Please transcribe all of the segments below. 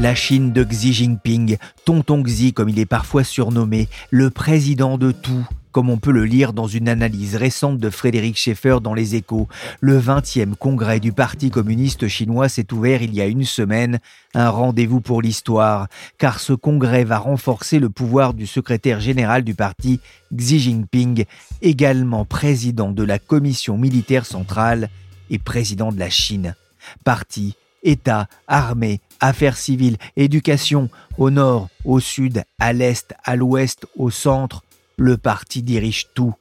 La Chine de Xi Jinping, Tonton Xi comme il est parfois surnommé, le président de tout, comme on peut le lire dans une analyse récente de Frédéric Schaeffer dans Les Échos. Le 20e congrès du Parti communiste chinois s'est ouvert il y a une semaine, un rendez-vous pour l'histoire, car ce congrès va renforcer le pouvoir du secrétaire général du parti, Xi Jinping, également président de la commission militaire centrale et président de la Chine. Parti État, armée, affaires civiles, éducation, au nord, au sud, à l'est, à l'ouest, au centre, le parti dirige tout.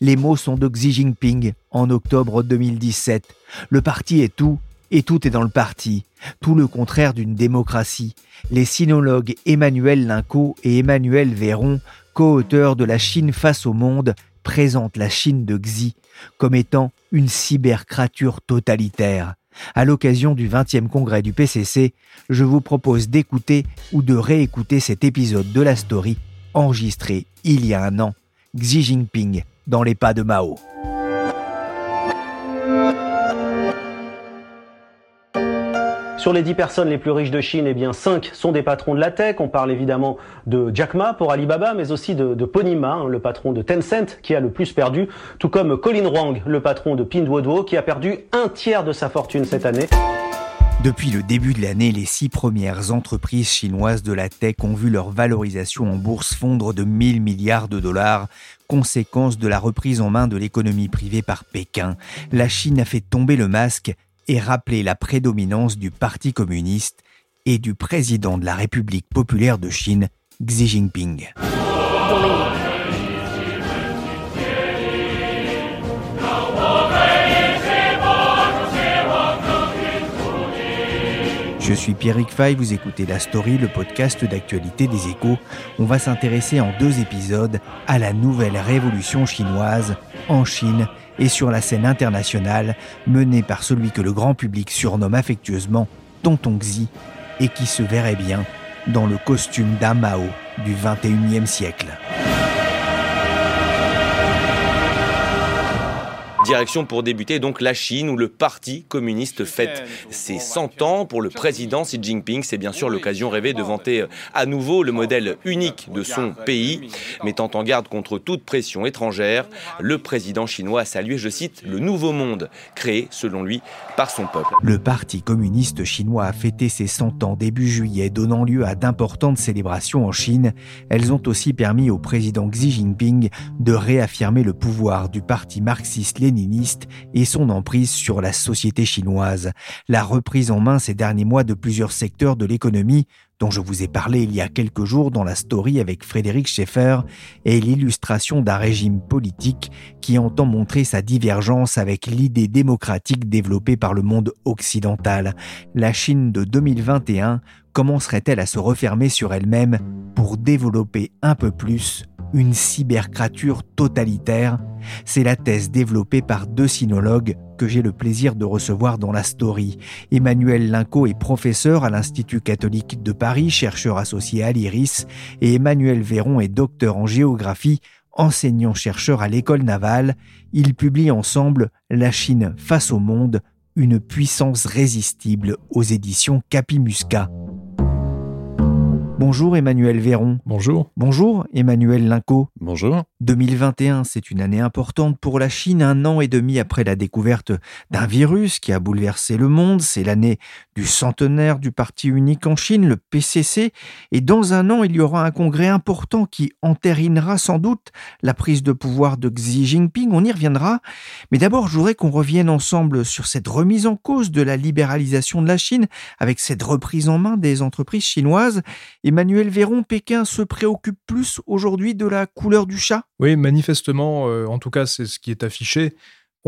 Les mots sont de Xi Jinping en octobre 2017. Le parti est tout et tout est dans le parti. Tout le contraire d'une démocratie. Les sinologues Emmanuel Linco et Emmanuel Véron, co-auteurs de La Chine face au monde, présentent la Chine de Xi comme étant une cybercrature totalitaire. À l'occasion du 20e congrès du PCC, je vous propose d'écouter ou de réécouter cet épisode de la story enregistré il y a un an, Xi Jinping dans les pas de Mao. Sur les 10 personnes les plus riches de Chine, eh bien 5 sont des patrons de la tech. On parle évidemment de Jack Ma pour Alibaba, mais aussi de, de Pony Ma, hein, le patron de Tencent, qui a le plus perdu, tout comme Colin Wang, le patron de Pinduoduo, qui a perdu un tiers de sa fortune cette année. Depuis le début de l'année, les six premières entreprises chinoises de la tech ont vu leur valorisation en bourse fondre de 1000 milliards de dollars, conséquence de la reprise en main de l'économie privée par Pékin. La Chine a fait tomber le masque et rappeler la prédominance du Parti communiste et du président de la République populaire de Chine, Xi Jinping. Suis Pierrick Fay, vous écoutez La Story, le podcast d'actualité des échos. On va s'intéresser en deux épisodes à la nouvelle révolution chinoise en Chine et sur la scène internationale menée par celui que le grand public surnomme affectueusement Tonton Xi et qui se verrait bien dans le costume d'un du 21e siècle. Direction pour débuter donc la Chine où le Parti communiste fête ses 100 ans. Pour le président Xi Jinping, c'est bien sûr l'occasion rêvée de vanter euh, à nouveau le modèle unique de son pays. Mettant en garde contre toute pression étrangère, le président chinois a salué, je cite, le nouveau monde créé, selon lui, par son peuple. Le Parti communiste chinois a fêté ses 100 ans début juillet, donnant lieu à d'importantes célébrations en Chine. Elles ont aussi permis au président Xi Jinping de réaffirmer le pouvoir du parti marxiste-léniniste et son emprise sur la société chinoise. La reprise en main ces derniers mois de plusieurs secteurs de l'économie, dont je vous ai parlé il y a quelques jours dans la story avec Frédéric Schaeffer, est l'illustration d'un régime politique qui entend montrer sa divergence avec l'idée démocratique développée par le monde occidental. La Chine de 2021 commencerait-elle à se refermer sur elle-même pour développer un peu plus une cybercrature totalitaire? C'est la thèse développée par deux sinologues que j'ai le plaisir de recevoir dans la story. Emmanuel Linco est professeur à l'Institut catholique de Paris, chercheur associé à l'IRIS, et Emmanuel Véron est docteur en géographie, enseignant-chercheur à l'école navale. Ils publient ensemble La Chine face au monde, une puissance résistible aux éditions Capimusca. Bonjour Emmanuel Véron. Bonjour. Bonjour Emmanuel Linco. Bonjour. 2021, c'est une année importante pour la Chine, un an et demi après la découverte d'un virus qui a bouleversé le monde. C'est l'année du centenaire du parti unique en Chine, le PCC. Et dans un an, il y aura un congrès important qui entérinera sans doute la prise de pouvoir de Xi Jinping. On y reviendra. Mais d'abord, je voudrais qu'on revienne ensemble sur cette remise en cause de la libéralisation de la Chine avec cette reprise en main des entreprises chinoises. Emmanuel Véron, Pékin se préoccupe plus aujourd'hui de la couleur du chat? Oui, manifestement, euh, en tout cas c'est ce qui est affiché.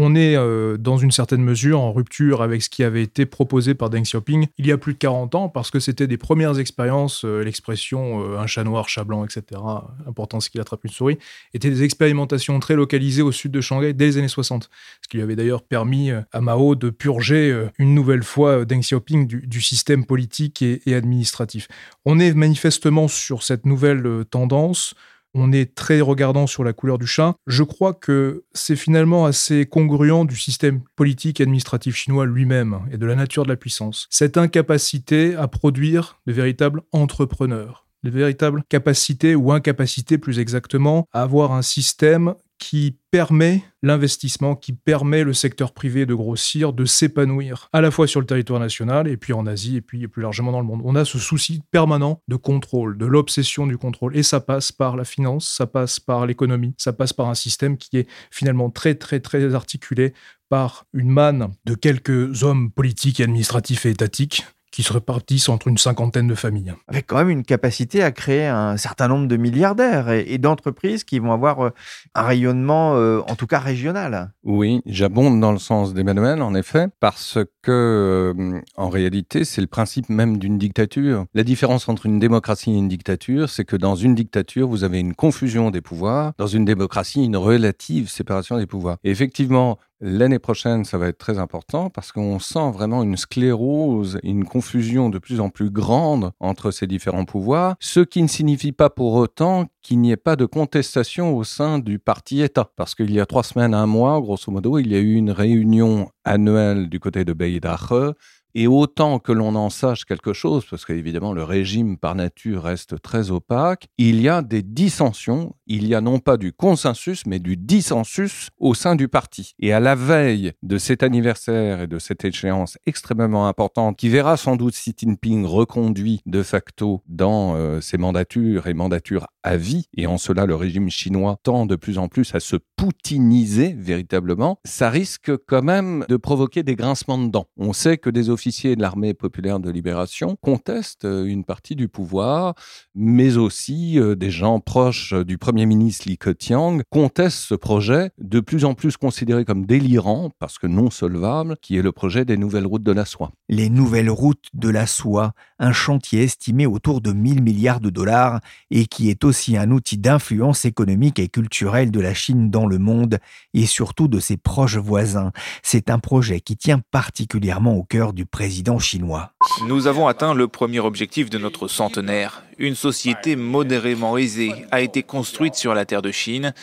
On est euh, dans une certaine mesure en rupture avec ce qui avait été proposé par Deng Xiaoping il y a plus de 40 ans, parce que c'était des premières expériences, euh, l'expression euh, un chat noir, chat blanc, etc., important ce qu'il attrape une souris, étaient des expérimentations très localisées au sud de Shanghai dès les années 60, ce qui lui avait d'ailleurs permis à Mao de purger une nouvelle fois Deng Xiaoping du, système politique et administratif. On est manifestement sur cette nouvelle tendance on est très regardant sur la couleur du chat. Je crois que c'est finalement assez congruent du système politique et administratif chinois lui-même et de la nature de la puissance. Cette incapacité à produire de véritables entrepreneurs de véritables capacités ou incapacités plus exactement à avoir un système qui permet l'investissement, qui permet le secteur privé de grossir, de s'épanouir, à la fois sur le territoire national et puis en Asie et puis plus largement dans le monde. On a ce souci permanent de contrôle, de l'obsession du contrôle. Et ça passe par la finance, ça passe par l'économie, ça passe par un système qui est finalement très très très articulé par une manne de quelques hommes politiques administratifs et étatiques qui se répartissent entre une cinquantaine de familles. Avec quand même une capacité à créer un certain nombre de milliardaires et, d'entreprises qui vont avoir euh, un rayonnement, euh, en tout cas régional. Oui, j'abonde dans le sens d'Emmanuel, en effet, parce que, euh, en réalité, c'est le principe même d'une dictature. La différence entre une démocratie et une dictature, c'est que dans une dictature, vous avez une confusion des pouvoirs, dans une démocratie, une relative séparation des pouvoirs. Et effectivement, L'année prochaine, ça va être très important parce qu'on sent vraiment une sclérose, une confusion de plus en plus grande entre ces différents pouvoirs, ce qui ne signifie pas pour autant qu'il n'y ait pas de contestation au sein du parti État. Parce qu'il y a trois semaines, un mois, grosso modo, il y a eu une réunion annuelle du côté de Beidache et autant que l'on en sache quelque chose, parce qu'évidemment le régime par nature reste très opaque, il y a des dissensions, il y a non pas du consensus, mais du dissensus au sein du parti. Et à la veille de cet anniversaire et de cette échéance extrêmement importante, qui verra sans doute Xi Jinping reconduit de facto dans euh, ses mandatures et mandatures à vie, et en cela le régime chinois tend de plus en plus à se poutiniser véritablement, ça risque quand même de provoquer des grincements de dents. On sait que des officiers de l'armée populaire de libération contestent euh, une partie du pouvoir, mais aussi euh, des gens proches euh, du Premier ministre Li Keqiang contestent ce projet de plus en plus considéré comme délirant, parce que non solvable, qui est le projet des nouvelles routes de la soie. Les nouvelles routes de la soie, un chantier estimé autour de 1000 milliards de dollars et qui est aussi un outil d'influence économique et culturelle de la Chine dans le monde et surtout de ses proches voisins. C'est un projet qui tient particulièrement au cœur du président chinois. Nous avons atteint le premier objectif de notre centenaire. Une société modérément aisée a été construite sur la terre de Chine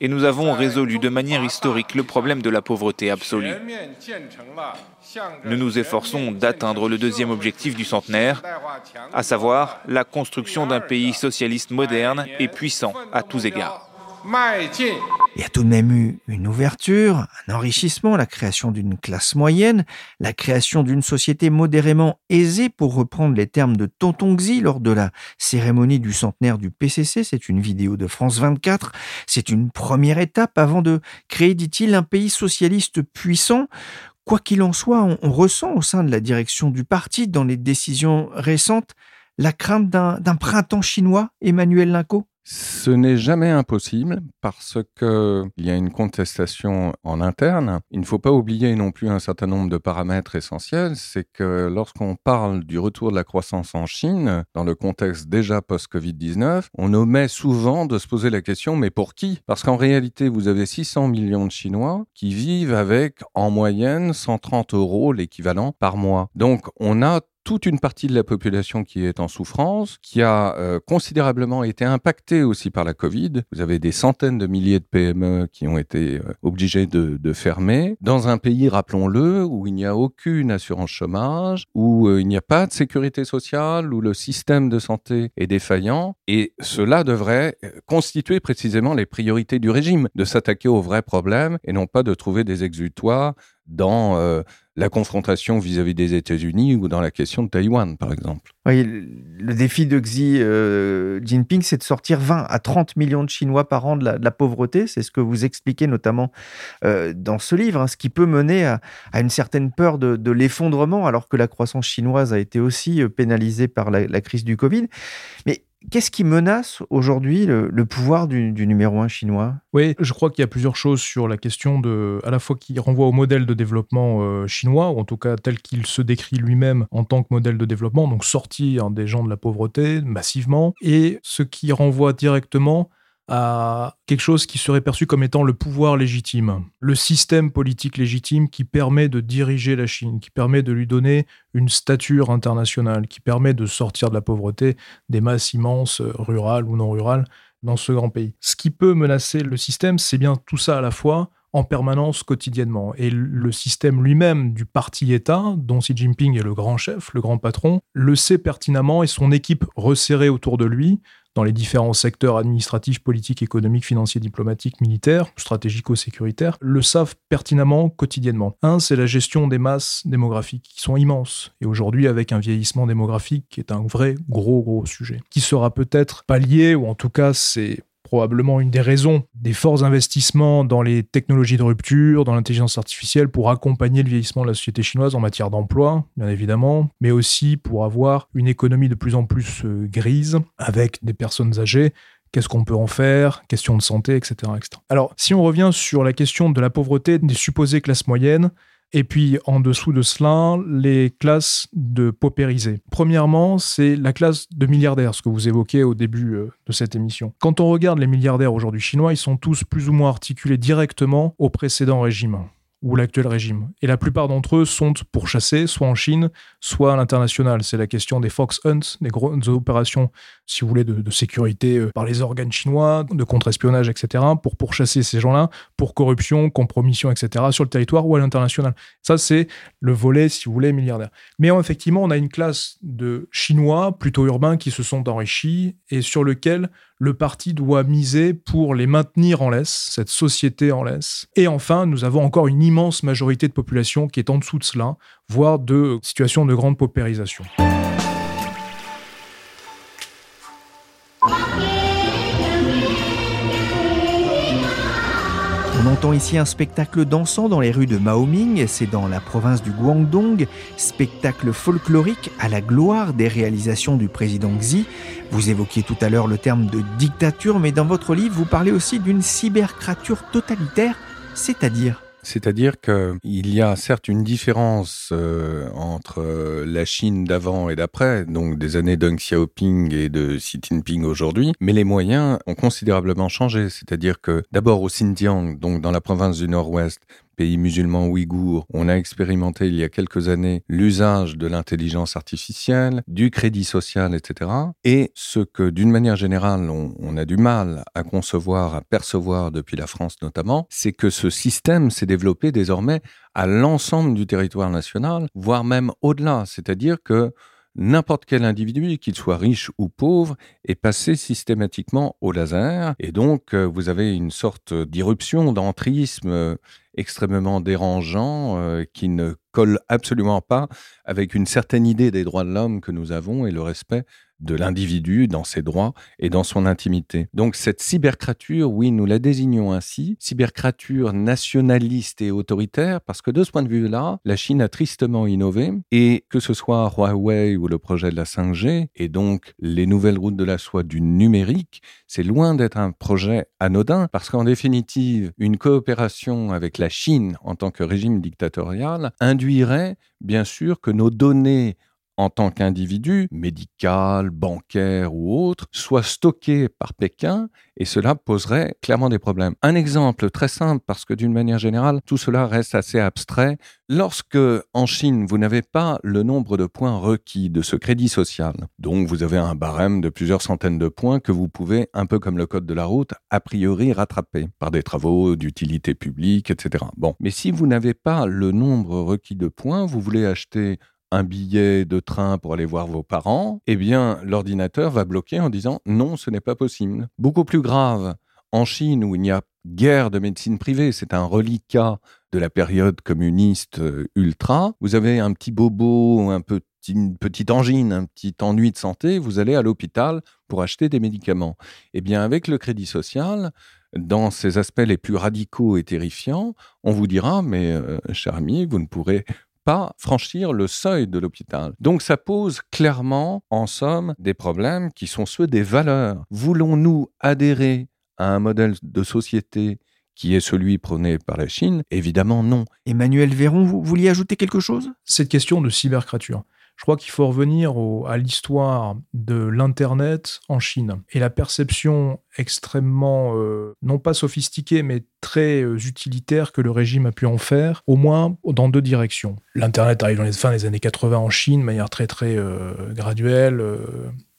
et nous avons résolu de manière historique le problème de la pauvreté absolue. Nous nous efforçons d'atteindre le deuxième objectif du centenaire, à savoir la construction d'un pays socialiste moderne et puissant à tous égards. Il y a tout de même eu une ouverture, un enrichissement, la création d'une classe moyenne, la création d'une société modérément aisée, pour reprendre les termes de Tonton Xi lors de la cérémonie du centenaire du PCC. C'est une vidéo de France 24. C'est une première étape avant de créer, dit-il, un pays socialiste puissant. Quoi qu'il en soit, on, on ressent au sein de la direction du parti, dans les décisions récentes, la crainte d'un printemps chinois, Emmanuel Linco? Ce n'est jamais impossible parce qu'il y a une contestation en interne. Il ne faut pas oublier non plus un certain nombre de paramètres essentiels. C'est que lorsqu'on parle du retour de la croissance en Chine, dans le contexte déjà post-Covid-19, on omet souvent de se poser la question, mais pour qui? Parce qu'en réalité, vous avez 600 millions de Chinois qui vivent avec en moyenne 130 euros l'équivalent par mois. Donc on a toute une partie de la population qui est en souffrance, qui a euh, considérablement été impactée aussi par la Covid. Vous avez des centaines de milliers de PME qui ont été euh, obligées de, fermer, dans un pays, rappelons-le, où il n'y a aucune assurance chômage, où euh, il n'y a pas de sécurité sociale, où le système de santé est défaillant. Et cela devrait constituer précisément les priorités du régime, de s'attaquer aux vrais problèmes et non pas de trouver des exutoires dans euh, la confrontation vis-à-vis des États-Unis ou dans la question de Taïwan, par exemple. Oui, le défi de Xi euh, Jinping, c'est de sortir 20 à 30 millions de Chinois par an de la, pauvreté. C'est ce que vous expliquez notamment euh, dans ce livre, hein, ce qui peut mener à, une certaine peur de, l'effondrement, alors que la croissance chinoise a été aussi pénalisée par la, la crise du Covid. Mais Qu'est-ce qui menace aujourd'hui le, pouvoir du, numéro un chinois? Oui, je crois qu'il y a plusieurs choses sur la question de, à la fois qui renvoie au modèle de développement euh, chinois, ou en tout cas tel qu'il se décrit lui-même en tant que modèle de développement, donc sortir des gens de la pauvreté massivement, et ce qui renvoie directement à quelque chose qui serait perçu comme étant le pouvoir légitime, le système politique légitime qui permet de diriger la Chine, qui permet de lui donner une stature internationale, qui permet de sortir de la pauvreté des masses immenses, rurales ou non rurales, dans ce grand pays. Ce qui peut menacer le système, c'est bien tout ça à la fois, en permanence quotidiennement. Et le système lui-même du parti-État, dont Xi Jinping est le grand chef, le grand patron, le sait pertinemment et son équipe resserrée autour de lui dans les différents secteurs administratifs, politiques, économiques, financiers, diplomatiques, militaires, stratégico-sécuritaires, le savent pertinemment quotidiennement. Un, c'est la gestion des masses démographiques qui sont immenses. Et aujourd'hui, avec un vieillissement démographique qui est un vrai gros, gros sujet, qui sera peut-être pallié, ou en tout cas, c'est probablement une des raisons des forts investissements dans les technologies de rupture, dans l'intelligence artificielle pour accompagner le vieillissement de la société chinoise en matière d'emploi, bien évidemment, mais aussi pour avoir une économie de plus en plus euh, grise avec des personnes âgées qu'est-ce qu'on peut en faire, question de santé, etc., etc. Alors, si on revient sur la question de la pauvreté des supposées classes moyennes, et puis en dessous de cela, les classes de paupérisés. Premièrement, c'est la classe de milliardaires, ce que vous évoquez au début euh, de cette émission. Quand on regarde les milliardaires aujourd'hui chinois, ils sont tous plus ou moins articulés directement au précédent régime ou l'actuel régime. Et la plupart d'entre eux sont pourchassés, soit en Chine, soit à l'international. C'est la question des Fox Hunts, des grosses opérations, si vous voulez, de, sécurité euh, par les organes chinois, de contre-espionnage, etc., pour pourchasser ces gens-là, pour corruption, compromission, etc., sur le territoire ou à l'international. Ça, c'est le volet, si vous voulez, milliardaire. Mais effectivement, on a une classe de Chinois, plutôt urbains, qui se sont enrichis et sur lequel le parti doit miser pour les maintenir en laisse, cette société en laisse. Et enfin, nous avons encore une immense majorité de population qui est en dessous de cela, voire de situations de grande paupérisation. On entend ici un spectacle dansant dans les rues de Maoming, c'est dans la province du Guangdong, spectacle folklorique à la gloire des réalisations du président Xi. Vous évoquiez tout à l'heure le terme de dictature, mais dans votre livre, vous parlez aussi d'une cybercrature totalitaire, c'est-à-dire c'est-à-dire qu'il y a certes une différence euh, entre euh, la Chine d'avant et d'après, donc des années Deng Xiaoping et de Xi Jinping aujourd'hui, mais les moyens ont considérablement changé. C'est-à-dire que d'abord au Xinjiang, donc dans la province du Nord-Ouest, pays musulmans ouïghours, on a expérimenté il y a quelques années l'usage de l'intelligence artificielle, du crédit social, etc. Et ce que, d'une manière générale, on, a du mal à concevoir, à percevoir depuis la France notamment, c'est que ce système s'est développé désormais à l'ensemble du territoire national, voire même au-delà. C'est-à-dire que n'importe quel individu, qu'il soit riche ou pauvre, est passé systématiquement au laser. Et donc, euh, vous avez une sorte d'irruption, d'entrisme euh, extrêmement dérangeant euh, qui ne colle absolument pas avec une certaine idée des droits de l'homme que nous avons et le respect de l'individu dans ses droits et dans son intimité. Donc cette cybercrature, oui, nous la désignons ainsi, cybercrature nationaliste et autoritaire, parce que de ce point de vue-là, la Chine a tristement innové, et que ce soit Huawei ou le projet de la 5G, et donc les nouvelles routes de la soie du numérique, c'est loin d'être un projet anodin, parce qu'en définitive, une coopération avec la Chine en tant que régime dictatorial bien sûr que nos données en tant qu'individu, médical, bancaire ou autre, soit stocké par Pékin et cela poserait clairement des problèmes. Un exemple très simple, parce que d'une manière générale, tout cela reste assez abstrait. Lorsque, en Chine, vous n'avez pas le nombre de points requis de ce crédit social, donc vous avez un barème de plusieurs centaines de points que vous pouvez, un peu comme le code de la route, a priori rattraper par des travaux d'utilité publique, etc. Bon, mais si vous n'avez pas le nombre requis de points, vous voulez acheter un billet de train pour aller voir vos parents, eh bien, l'ordinateur va bloquer en disant non, ce n'est pas possible. Beaucoup plus grave, en Chine où il n'y a guère de médecine privée, c'est un reliquat de la période communiste euh, ultra, vous avez un petit bobo, un petit, une petite angine, un petit ennui de santé, vous allez à l'hôpital pour acheter des médicaments. Eh bien, avec le crédit social, dans ses aspects les plus radicaux et terrifiants, on vous dira, mais euh, cher ami, vous ne pourrez pas franchir le seuil de l'hôpital. Donc ça pose clairement, en somme, des problèmes qui sont ceux des valeurs. Voulons-nous adhérer à un modèle de société qui est celui prôné par la Chine? Évidemment non. Emmanuel Véron, vous vouliez ajouter quelque chose? Cette question de cybercrature. Je crois qu'il faut revenir à l'histoire de l'Internet en Chine et la perception extrêmement, euh, non pas sophistiquée, mais très euh, utilitaire que le régime a pu en faire, au moins dans deux directions. L'Internet arrive dans les fins des années 80 en Chine de manière très très euh, graduelle,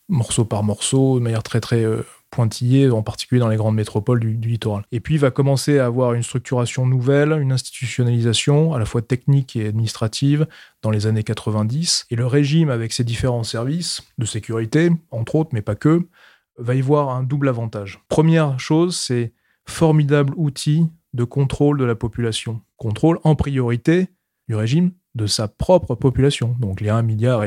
morceau par morceau, de manière très très pointillé, en particulier dans les grandes métropoles du, littoral. Et puis il va commencer à avoir une structuration nouvelle, une institutionnalisation à la fois technique et administrative dans les années 90. Et le régime, avec ses différents services de sécurité, entre autres, mais pas que, va y voir un double avantage. Première chose, c'est formidable outil de contrôle de la population. Contrôle en priorité du régime de sa propre population, donc les 1,5 milliard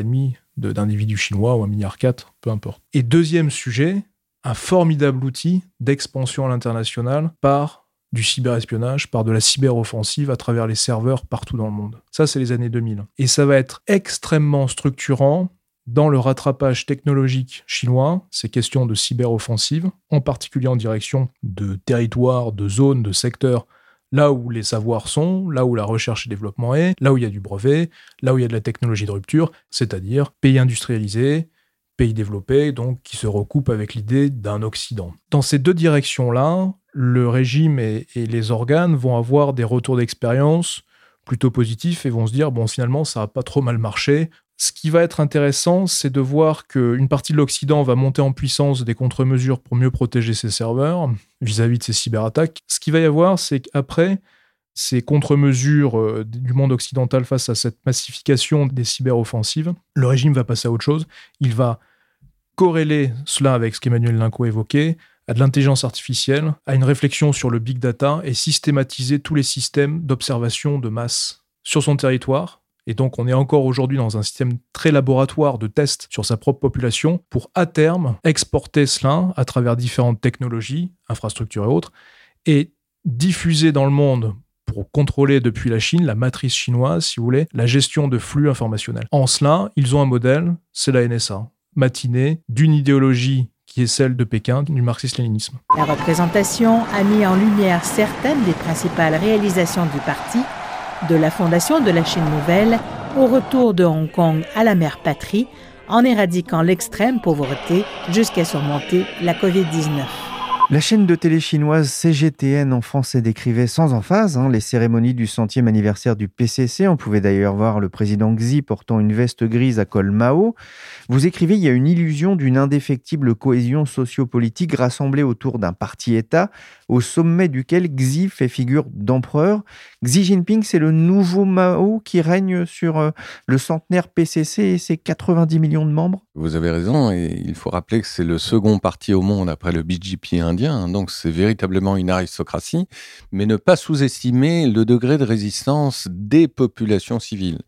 d'individus chinois ou 1,4 milliard, peu importe. Et deuxième sujet, un formidable outil d'expansion à l'international par du cyberespionnage, par de la cyberoffensive à travers les serveurs partout dans le monde. Ça, c'est les années 2000. Et ça va être extrêmement structurant dans le rattrapage technologique chinois, ces questions de cyberoffensive, en particulier en direction de territoires, de zones, de secteurs, là où les savoirs sont, là où la recherche et développement est, là où il y a du brevet, là où il y a de la technologie de rupture, c'est-à-dire pays industrialisés, pays développés, donc qui se recoupent avec l'idée d'un Occident. Dans ces deux directions-là, le régime et, les organes vont avoir des retours d'expérience plutôt positifs et vont se dire, bon, finalement, ça n'a pas trop mal marché. Ce qui va être intéressant, c'est de voir qu'une partie de l'Occident va monter en puissance des contre-mesures pour mieux protéger ses serveurs vis-à-vis de ces cyberattaques. Ce qu'il va y avoir, c'est qu'après, ces contre-mesures euh, du monde occidental face à cette massification des cyberoffensives, le régime va passer à autre chose. Il va corréler cela avec ce qu'Emmanuel Linco évoquait, à de l'intelligence artificielle, à une réflexion sur le big data et systématiser tous les systèmes d'observation de masse sur son territoire. Et donc on est encore aujourd'hui dans un système très laboratoire de tests sur sa propre population pour à terme exporter cela à travers différentes technologies, infrastructures et autres, et diffuser dans le monde pour contrôler depuis la Chine, la matrice chinoise, si vous voulez, la gestion de flux informationnels. En cela, ils ont un modèle, c'est la NSA matinée d'une idéologie qui est celle de Pékin, du marxisme-léninisme. La représentation a mis en lumière certaines des principales réalisations du parti, de la fondation de la Chine nouvelle au retour de Hong Kong à la mère patrie, en éradiquant l'extrême pauvreté jusqu'à surmonter la COVID-19. La chaîne de télé chinoise CGTN en français décrivait sans emphase hein, les cérémonies du centième anniversaire du PCC. On pouvait d'ailleurs voir le président Xi portant une veste grise à col Mao. Vous écrivez il y a une illusion d'une indéfectible cohésion sociopolitique rassemblée autour d'un parti-État au sommet duquel Xi fait figure d'empereur. Xi Jinping, c'est le nouveau Mao qui règne sur euh, le centenaire PCC et ses 90 millions de membres Vous avez raison, et il faut rappeler que c'est le second parti au monde après le BJP indien, hein, donc c'est véritablement une aristocratie, mais ne pas sous-estimer le degré de résistance des populations civiles.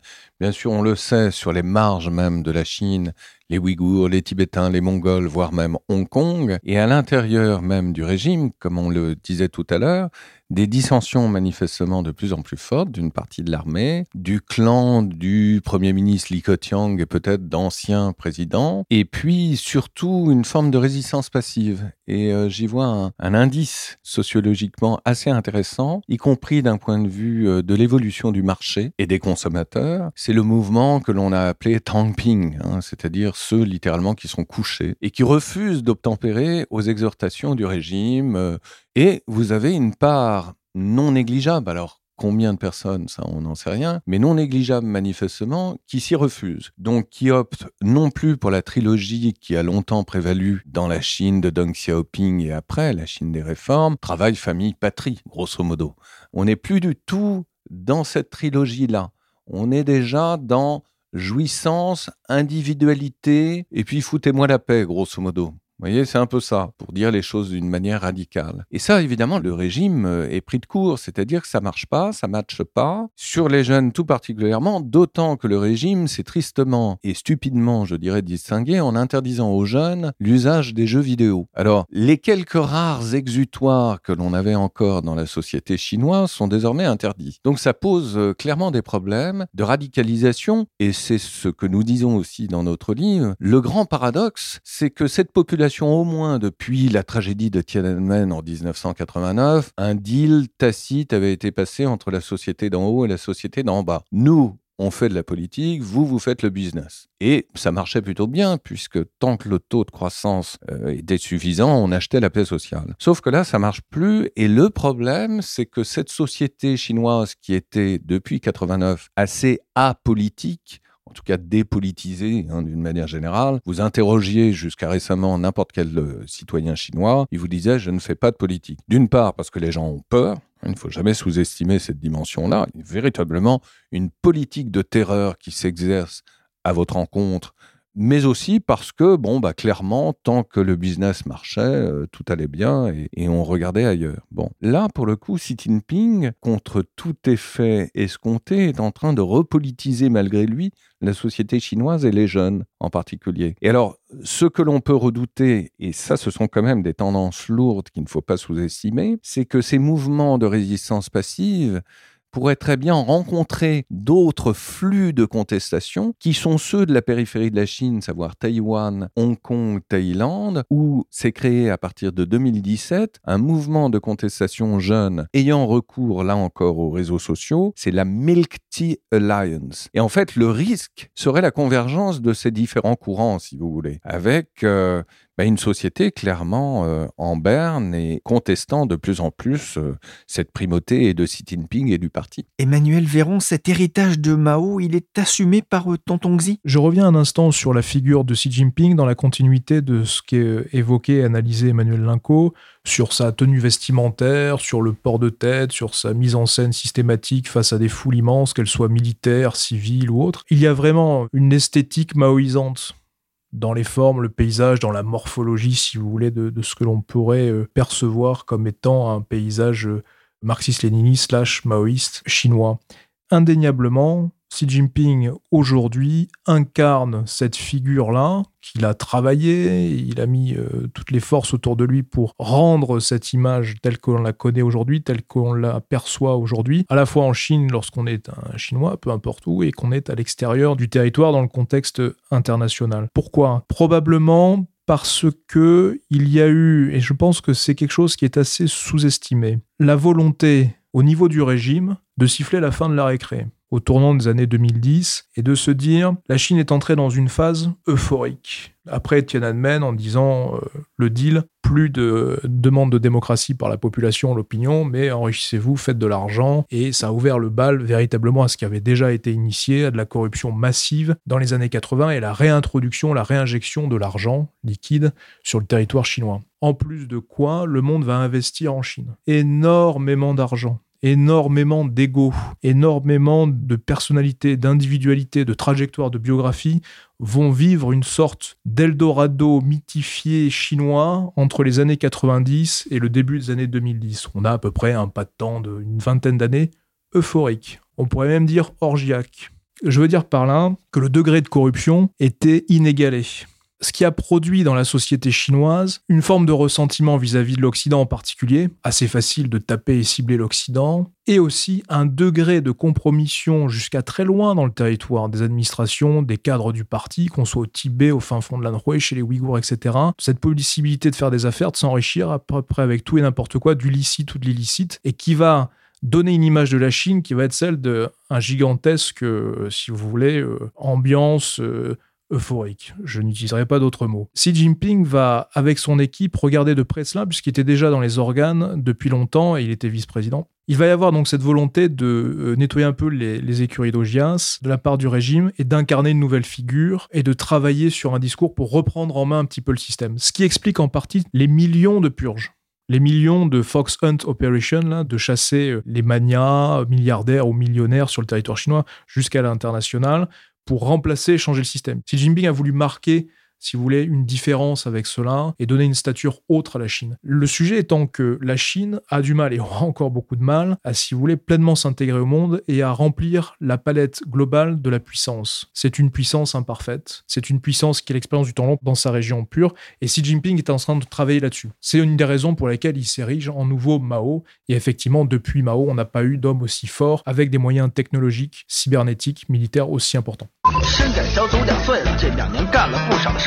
Bien sûr, on le sait, sur les marges même de la Chine, les Ouïghours, les Tibétains, les Mongols, voire même Hong Kong, et à l'intérieur même du régime, comme on le disait tout à l'heure, des dissensions manifestement de plus en plus fortes d'une partie de l'armée, du clan du Premier ministre Li Keqiang et peut-être d'anciens présidents, et puis surtout une forme de résistance passive. Et euh, j'y vois un, indice sociologiquement assez intéressant, y compris d'un point de vue euh, de l'évolution du marché et des consommateurs. C'est le mouvement que l'on a appelé Tangping, hein, c'est-à-dire ceux littéralement qui sont couchés et qui refusent d'obtempérer aux exhortations du régime. Euh, et vous avez une part non négligeable, alors combien de personnes, ça on n'en sait rien, mais non négligeable manifestement, qui s'y refusent. Donc qui optent non plus pour la trilogie qui a longtemps prévalu dans la Chine de Deng Xiaoping et après, la Chine des réformes, travail, famille, patrie, grosso modo. On n'est plus du tout dans cette trilogie-là. On est déjà dans jouissance, individualité, et puis foutez-moi la paix, grosso modo. Vous voyez, c'est un peu ça, pour dire les choses d'une manière radicale. Et ça, évidemment, le régime euh, est pris de court, c'est-à-dire que ça marche pas, ça matche pas, sur les jeunes tout particulièrement, d'autant que le régime s'est tristement et stupidement, je dirais, distingué en interdisant aux jeunes l'usage des jeux vidéo. Alors, les quelques rares exutoires que l'on avait encore dans la société chinoise sont désormais interdits. Donc ça pose euh, clairement des problèmes de radicalisation, et c'est ce que nous disons aussi dans notre livre. Le grand paradoxe, c'est que cette population au moins depuis la tragédie de Tiananmen en 1989, un deal tacite avait été passé entre la société d'en haut et la société d'en bas. Nous, on fait de la politique, vous, vous faites le business. Et ça marchait plutôt bien, puisque tant que le taux de croissance euh, était suffisant, on achetait la paix sociale. Sauf que là, ça marche plus. Et le problème, c'est que cette société chinoise qui était, depuis 89, assez apolitique, en tout cas dépolitisé hein, d'une manière générale. Vous interrogiez jusqu'à récemment n'importe quel euh, citoyen chinois, il vous disait je ne fais pas de politique. D'une part parce que les gens ont peur, il ne faut jamais sous-estimer cette dimension-là. Véritablement une politique de terreur qui s'exerce à votre encontre mais aussi parce que, bon, bah, clairement, tant que le business marchait, euh, tout allait bien et, on regardait ailleurs. Bon, là, pour le coup, Xi Jinping, contre tout effet escompté, est en train de repolitiser malgré lui la société chinoise et les jeunes en particulier. Et alors, ce que l'on peut redouter, et ça, ce sont quand même des tendances lourdes qu'il ne faut pas sous-estimer, c'est que ces mouvements de résistance passive pourrait très bien rencontrer d'autres flux de contestation qui sont ceux de la périphérie de la Chine, savoir Taïwan, Hong Kong, Thaïlande, où s'est créé à partir de 2017 un mouvement de contestation jeune ayant recours là encore aux réseaux sociaux, c'est la Milk Tea Alliance. Et en fait, le risque serait la convergence de ces différents courants, si vous voulez, avec euh, bah, une société clairement euh, en berne et contestant de plus en plus euh, cette primauté de Xi Jinping et du parti. Emmanuel Véron, cet héritage de Mao, il est assumé par euh, Tonton Xi? Je reviens un instant sur la figure de Xi Jinping dans la continuité de ce qu'est évoqué et analysé Emmanuel Linco sur sa tenue vestimentaire, sur le port de tête, sur sa mise en scène systématique face à des foules immenses, qu'elles soient militaires, civiles ou autres. Il y a vraiment une esthétique maoïsante dans les formes, le paysage, dans la morphologie, si vous voulez, de, ce que l'on pourrait euh, percevoir comme étant un paysage euh, marxiste-léniniste slash maoïste chinois. Indéniablement, Xi Jinping aujourd'hui incarne cette figure-là qu'il a travaillé, il a mis euh, toutes les forces autour de lui pour rendre cette image telle qu'on la connaît aujourd'hui, telle qu'on la perçoit aujourd'hui, à la fois en Chine lorsqu'on est un Chinois, peu importe où, et qu'on est à l'extérieur du territoire dans le contexte international. Pourquoi? Probablement parce que il y a eu, et je pense que c'est quelque chose qui est assez sous-estimé, la volonté au niveau du régime de siffler la fin de la récré au tournant des années 2010 et de se dire la Chine est entrée dans une phase euphorique. Après Tiananmen en disant euh, le deal, plus de demande de démocratie par la population, l'opinion, mais enrichissez-vous, faites de l'argent et ça a ouvert le bal véritablement à ce qui avait déjà été initié, à de la corruption massive dans les années 80 et la réintroduction, la réinjection de l'argent liquide sur le territoire chinois. En plus de quoi, le monde va investir en Chine. Énormément d'argent énormément d'ego, énormément de personnalité, d'individualité, de trajectoire, de biographie vont vivre une sorte d'Eldorado mythifié chinois entre les années 90 et le début des années 2010. On a à peu près un pas de temps d'une vingtaine d'années euphorique. On pourrait même dire orgiaque. Je veux dire par là que le degré de corruption était inégalé ce qui a produit dans la société chinoise une forme de ressentiment vis-à-vis de l'Occident en particulier, assez facile de taper et cibler l'Occident, et aussi un degré de compromission jusqu'à très loin dans le territoire des administrations, des cadres du parti, qu'on soit au Tibet, au fin fond de l'Anhui, chez les Ouïghours, etc. Cette possibilité de faire des affaires, de s'enrichir à peu près avec tout et n'importe quoi, du licite ou de l'illicite, et qui va donner une image de la Chine qui va être celle d'un gigantesque, euh, si vous voulez, euh, ambiance... Euh, euphorique. Je n'utiliserai pas d'autres mots. Xi Jinping va, avec son équipe, regarder de près cela, puisqu'il était déjà dans les organes depuis longtemps et il était vice-président. Il va y avoir donc cette volonté de euh, nettoyer un peu les, écuries d'Augias de la part du régime et d'incarner une nouvelle figure et de travailler sur un discours pour reprendre en main un petit peu le système. Ce qui explique en partie les millions de purges les millions de Fox Hunt Operation, là, de chasser euh, les manias milliardaires ou millionnaires sur le territoire chinois jusqu'à l'international, pour remplacer et changer le système. Xi Jinping a voulu marquer si vous voulez, une différence avec cela et donner une stature autre à la Chine. Le sujet étant que la Chine a du mal et aura encore beaucoup de mal à, si vous voulez, pleinement s'intégrer au monde et à remplir la palette globale de la puissance. C'est une puissance imparfaite, c'est une puissance qui a l'expérience du temps long dans sa région pure et Xi Jinping est en train de travailler là-dessus. C'est une des raisons pour lesquelles il s'érige en nouveau Mao et effectivement, depuis Mao, on n'a pas eu d'homme aussi fort avec des moyens technologiques, cybernétiques, militaires aussi importants.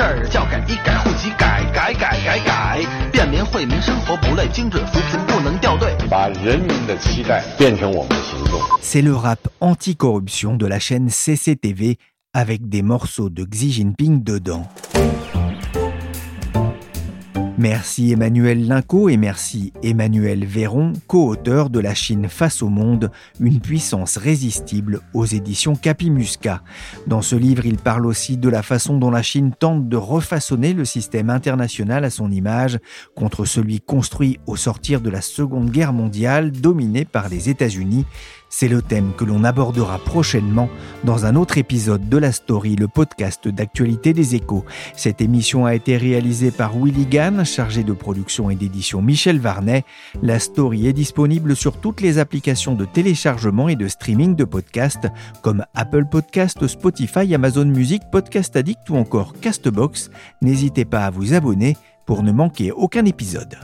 儿，教改一改户籍改改改改改，便民惠民生活不累，精准扶贫不能掉队。把人民的期待变成我们的行动。C'est le rap anti-corruption de la chaîne CCTV avec des morceaux de Xi Jinping dedans. Merci Emmanuel Linco et merci Emmanuel Véron, co-auteur de La Chine face au monde, une puissance résistible aux éditions Capimusca. Dans ce livre, il parle aussi de la façon dont la Chine tente de refaçonner le système international à son image contre celui construit au sortir de la Seconde Guerre mondiale dominé par les États-Unis c'est le thème que l'on abordera prochainement dans un autre épisode de La Story, le podcast d'actualité des échos. Cette émission a été réalisée par Willy Gann, chargé de production et d'édition Michel Varnet. La Story est disponible sur toutes les applications de téléchargement et de streaming de podcasts comme Apple Podcast, Spotify, Amazon Music, Podcast Addict ou encore Castbox. N'hésitez pas à vous abonner pour ne manquer aucun épisode.